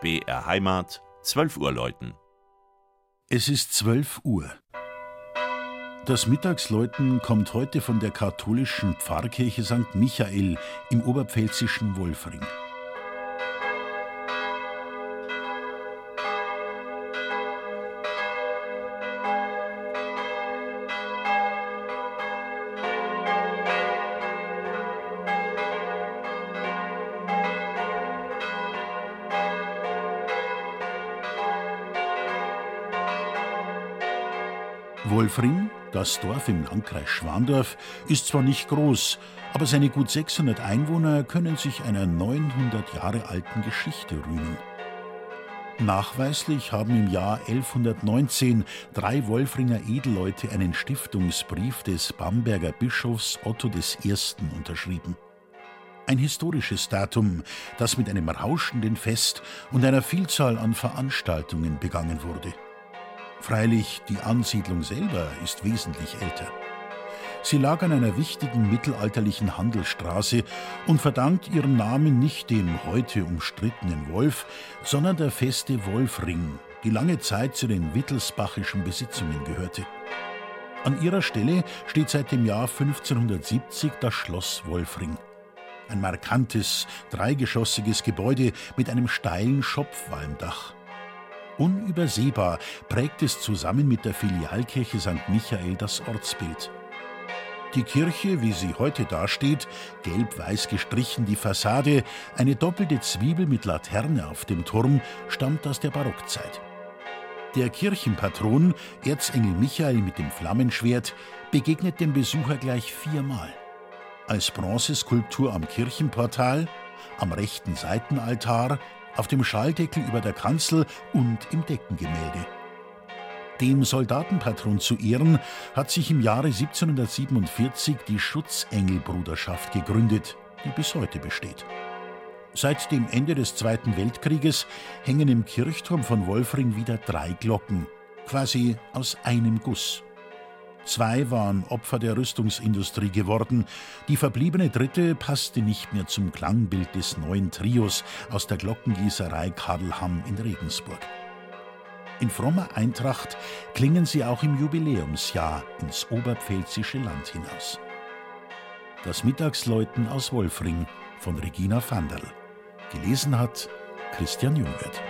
BR Heimat, 12 Uhr läuten. Es ist 12 Uhr. Das Mittagsläuten kommt heute von der katholischen Pfarrkirche St. Michael im oberpfälzischen Wolfring. Wolfring, das Dorf im Landkreis Schwandorf, ist zwar nicht groß, aber seine gut 600 Einwohner können sich einer 900 Jahre alten Geschichte rühmen. Nachweislich haben im Jahr 1119 drei Wolfringer Edelleute einen Stiftungsbrief des Bamberger Bischofs Otto I. unterschrieben. Ein historisches Datum, das mit einem rauschenden Fest und einer Vielzahl an Veranstaltungen begangen wurde. Freilich, die Ansiedlung selber ist wesentlich älter. Sie lag an einer wichtigen mittelalterlichen Handelsstraße und verdankt ihren Namen nicht dem heute umstrittenen Wolf, sondern der Feste Wolfring, die lange Zeit zu den wittelsbachischen Besitzungen gehörte. An ihrer Stelle steht seit dem Jahr 1570 das Schloss Wolfring. Ein markantes, dreigeschossiges Gebäude mit einem steilen Schopfwalmdach. Unübersehbar prägt es zusammen mit der Filialkirche St. Michael das Ortsbild. Die Kirche, wie sie heute dasteht, gelb-weiß gestrichen die Fassade, eine doppelte Zwiebel mit Laterne auf dem Turm, stammt aus der Barockzeit. Der Kirchenpatron, Erzengel Michael mit dem Flammenschwert, begegnet dem Besucher gleich viermal. Als Bronzeskulptur am Kirchenportal, am rechten Seitenaltar, auf dem Schalldeckel über der Kanzel und im Deckengemälde. Dem Soldatenpatron zu Ehren hat sich im Jahre 1747 die Schutzengelbruderschaft gegründet, die bis heute besteht. Seit dem Ende des Zweiten Weltkrieges hängen im Kirchturm von Wolfring wieder drei Glocken, quasi aus einem Guss. Zwei waren Opfer der Rüstungsindustrie geworden. Die verbliebene dritte passte nicht mehr zum Klangbild des neuen Trios aus der Glockengießerei Karl in Regensburg. In frommer Eintracht klingen sie auch im Jubiläumsjahr ins oberpfälzische Land hinaus. Das Mittagsläuten aus Wolfring von Regina Vanderl. Gelesen hat Christian Jungwirth.